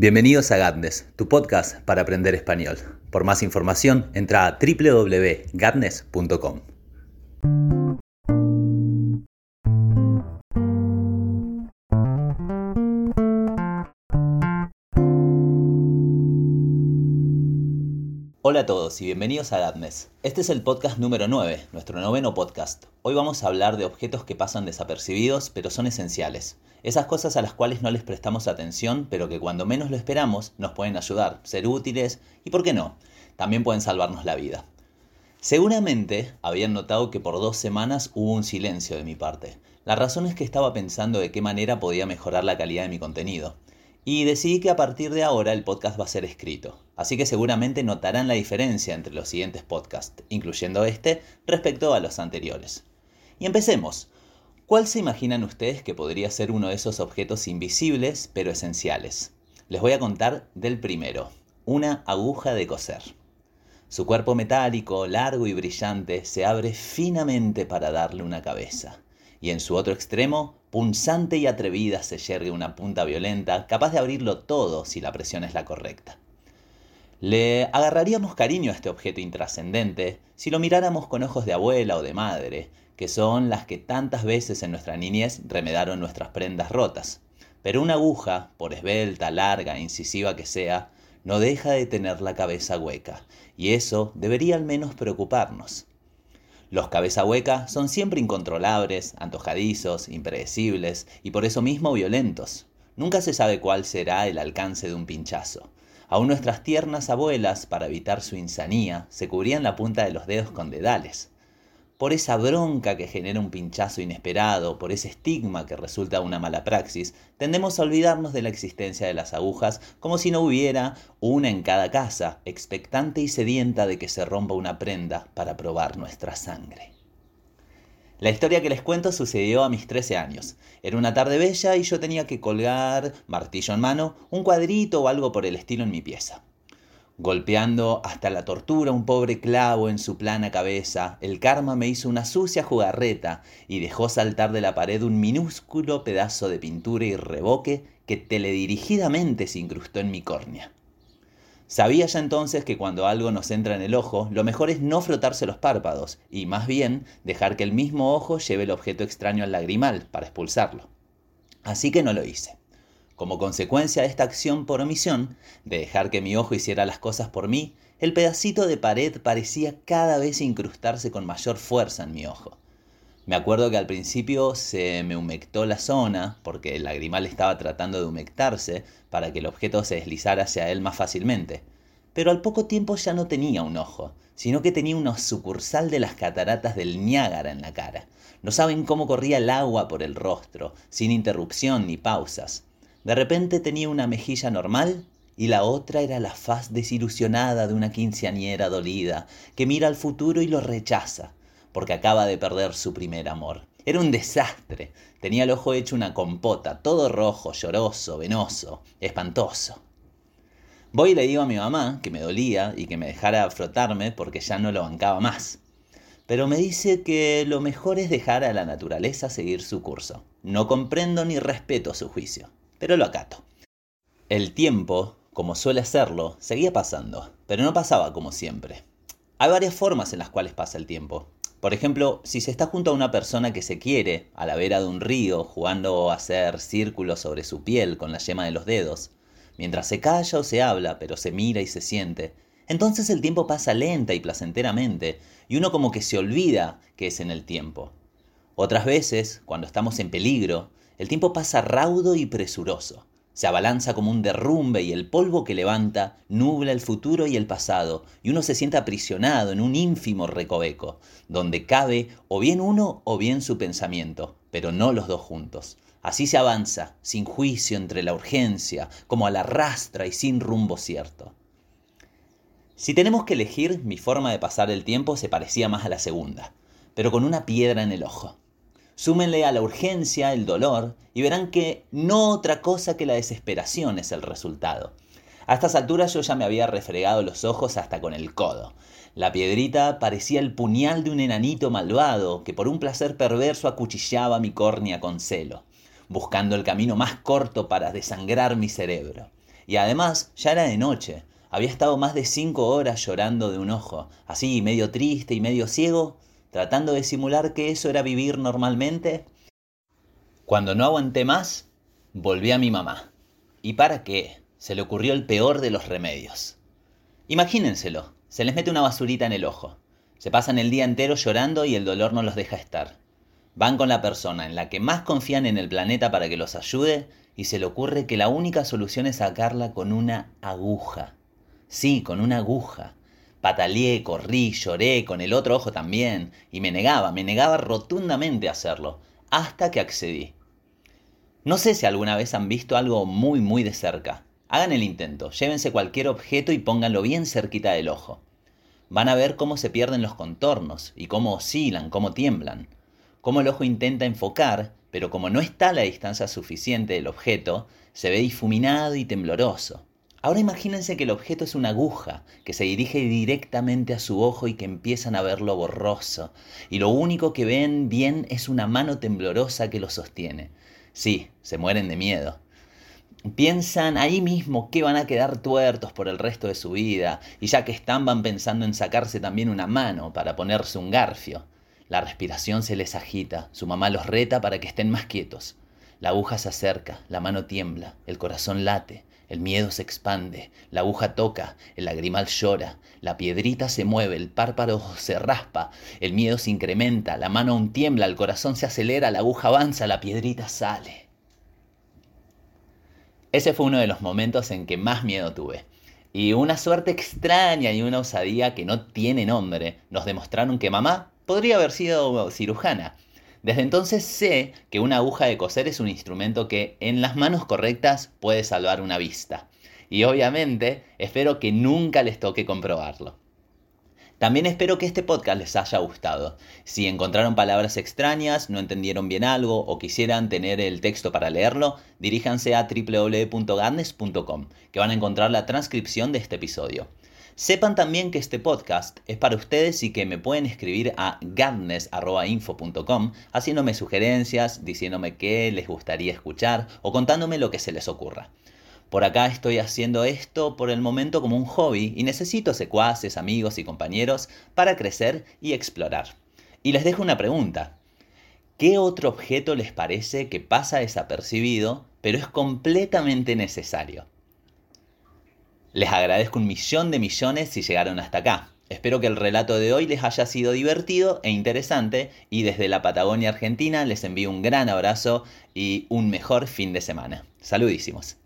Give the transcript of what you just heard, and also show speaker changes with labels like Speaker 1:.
Speaker 1: Bienvenidos a Gatnes, tu podcast para aprender español. Por más información, entra a www.gatnes.com. Hola a todos y bienvenidos a Gatnes. Este es el podcast número 9, nuestro noveno podcast. Hoy vamos a hablar de objetos que pasan desapercibidos pero son esenciales. Esas cosas a las cuales no les prestamos atención pero que cuando menos lo esperamos nos pueden ayudar, ser útiles y, ¿por qué no?, también pueden salvarnos la vida. Seguramente habían notado que por dos semanas hubo un silencio de mi parte. La razón es que estaba pensando de qué manera podía mejorar la calidad de mi contenido. Y decidí que a partir de ahora el podcast va a ser escrito, así que seguramente notarán la diferencia entre los siguientes podcasts, incluyendo este, respecto a los anteriores. Y empecemos. ¿Cuál se imaginan ustedes que podría ser uno de esos objetos invisibles pero esenciales? Les voy a contar del primero, una aguja de coser. Su cuerpo metálico, largo y brillante, se abre finamente para darle una cabeza y en su otro extremo, punzante y atrevida, se yergue una punta violenta, capaz de abrirlo todo si la presión es la correcta. Le agarraríamos cariño a este objeto intrascendente si lo miráramos con ojos de abuela o de madre, que son las que tantas veces en nuestra niñez remedaron nuestras prendas rotas. Pero una aguja, por esbelta, larga, incisiva que sea, no deja de tener la cabeza hueca, y eso debería al menos preocuparnos. Los cabeza hueca son siempre incontrolables, antojadizos, impredecibles y por eso mismo violentos. Nunca se sabe cuál será el alcance de un pinchazo. Aún nuestras tiernas abuelas, para evitar su insanía, se cubrían la punta de los dedos con dedales por esa bronca que genera un pinchazo inesperado, por ese estigma que resulta una mala praxis, tendemos a olvidarnos de la existencia de las agujas como si no hubiera una en cada casa, expectante y sedienta de que se rompa una prenda para probar nuestra sangre. La historia que les cuento sucedió a mis 13 años. Era una tarde bella y yo tenía que colgar, martillo en mano, un cuadrito o algo por el estilo en mi pieza. Golpeando hasta la tortura un pobre clavo en su plana cabeza, el karma me hizo una sucia jugarreta y dejó saltar de la pared un minúsculo pedazo de pintura y reboque que teledirigidamente se incrustó en mi córnea. Sabía ya entonces que cuando algo nos entra en el ojo, lo mejor es no frotarse los párpados y más bien dejar que el mismo ojo lleve el objeto extraño al lagrimal para expulsarlo. Así que no lo hice. Como consecuencia de esta acción por omisión, de dejar que mi ojo hiciera las cosas por mí, el pedacito de pared parecía cada vez incrustarse con mayor fuerza en mi ojo. Me acuerdo que al principio se me humectó la zona, porque el lagrimal estaba tratando de humectarse para que el objeto se deslizara hacia él más fácilmente. Pero al poco tiempo ya no tenía un ojo, sino que tenía una sucursal de las cataratas del Niágara en la cara. No saben cómo corría el agua por el rostro, sin interrupción ni pausas. De repente tenía una mejilla normal y la otra era la faz desilusionada de una quinceañera dolida que mira al futuro y lo rechaza, porque acaba de perder su primer amor. Era un desastre. Tenía el ojo hecho una compota, todo rojo, lloroso, venoso, espantoso. Voy y le digo a mi mamá que me dolía y que me dejara frotarme porque ya no lo bancaba más. Pero me dice que lo mejor es dejar a la naturaleza seguir su curso. No comprendo ni respeto su juicio pero lo acato. El tiempo, como suele hacerlo, seguía pasando, pero no pasaba como siempre. Hay varias formas en las cuales pasa el tiempo. Por ejemplo, si se está junto a una persona que se quiere, a la vera de un río, jugando a hacer círculos sobre su piel con la yema de los dedos, mientras se calla o se habla, pero se mira y se siente, entonces el tiempo pasa lenta y placenteramente, y uno como que se olvida que es en el tiempo. Otras veces, cuando estamos en peligro, el tiempo pasa raudo y presuroso. Se abalanza como un derrumbe y el polvo que levanta nubla el futuro y el pasado, y uno se siente aprisionado en un ínfimo recoveco, donde cabe o bien uno o bien su pensamiento, pero no los dos juntos. Así se avanza, sin juicio entre la urgencia, como a la rastra y sin rumbo cierto. Si tenemos que elegir, mi forma de pasar el tiempo se parecía más a la segunda, pero con una piedra en el ojo. Súmenle a la urgencia el dolor y verán que no otra cosa que la desesperación es el resultado. A estas alturas yo ya me había refregado los ojos hasta con el codo. La piedrita parecía el puñal de un enanito malvado que por un placer perverso acuchillaba mi córnea con celo, buscando el camino más corto para desangrar mi cerebro. Y además ya era de noche. Había estado más de cinco horas llorando de un ojo, así medio triste y medio ciego, tratando de simular que eso era vivir normalmente. Cuando no aguanté más, volví a mi mamá. ¿Y para qué? Se le ocurrió el peor de los remedios. Imagínenselo, se les mete una basurita en el ojo. Se pasan el día entero llorando y el dolor no los deja estar. Van con la persona en la que más confían en el planeta para que los ayude y se le ocurre que la única solución es sacarla con una aguja. Sí, con una aguja. Pataleé, corrí, lloré, con el otro ojo también, y me negaba, me negaba rotundamente a hacerlo, hasta que accedí. No sé si alguna vez han visto algo muy muy de cerca. Hagan el intento, llévense cualquier objeto y pónganlo bien cerquita del ojo. Van a ver cómo se pierden los contornos y cómo oscilan, cómo tiemblan. Cómo el ojo intenta enfocar, pero como no está a la distancia suficiente del objeto, se ve difuminado y tembloroso. Ahora imagínense que el objeto es una aguja que se dirige directamente a su ojo y que empiezan a verlo borroso, y lo único que ven bien es una mano temblorosa que lo sostiene. Sí, se mueren de miedo. Piensan ahí mismo que van a quedar tuertos por el resto de su vida, y ya que están van pensando en sacarse también una mano para ponerse un garfio. La respiración se les agita, su mamá los reta para que estén más quietos. La aguja se acerca, la mano tiembla, el corazón late, el miedo se expande, la aguja toca, el lagrimal llora, la piedrita se mueve, el párpado se raspa, el miedo se incrementa, la mano aún tiembla, el corazón se acelera, la aguja avanza, la piedrita sale. Ese fue uno de los momentos en que más miedo tuve. Y una suerte extraña y una osadía que no tiene nombre nos demostraron que mamá podría haber sido cirujana. Desde entonces sé que una aguja de coser es un instrumento que en las manos correctas puede salvar una vista. Y obviamente espero que nunca les toque comprobarlo. También espero que este podcast les haya gustado. Si encontraron palabras extrañas, no entendieron bien algo o quisieran tener el texto para leerlo, diríjanse a www.gadnes.com, que van a encontrar la transcripción de este episodio. Sepan también que este podcast es para ustedes y que me pueden escribir a gadnes.info.com haciéndome sugerencias, diciéndome qué les gustaría escuchar o contándome lo que se les ocurra. Por acá estoy haciendo esto por el momento como un hobby y necesito secuaces, amigos y compañeros para crecer y explorar. Y les dejo una pregunta. ¿Qué otro objeto les parece que pasa desapercibido pero es completamente necesario? Les agradezco un millón de millones si llegaron hasta acá. Espero que el relato de hoy les haya sido divertido e interesante y desde la Patagonia Argentina les envío un gran abrazo y un mejor fin de semana. Saludísimos.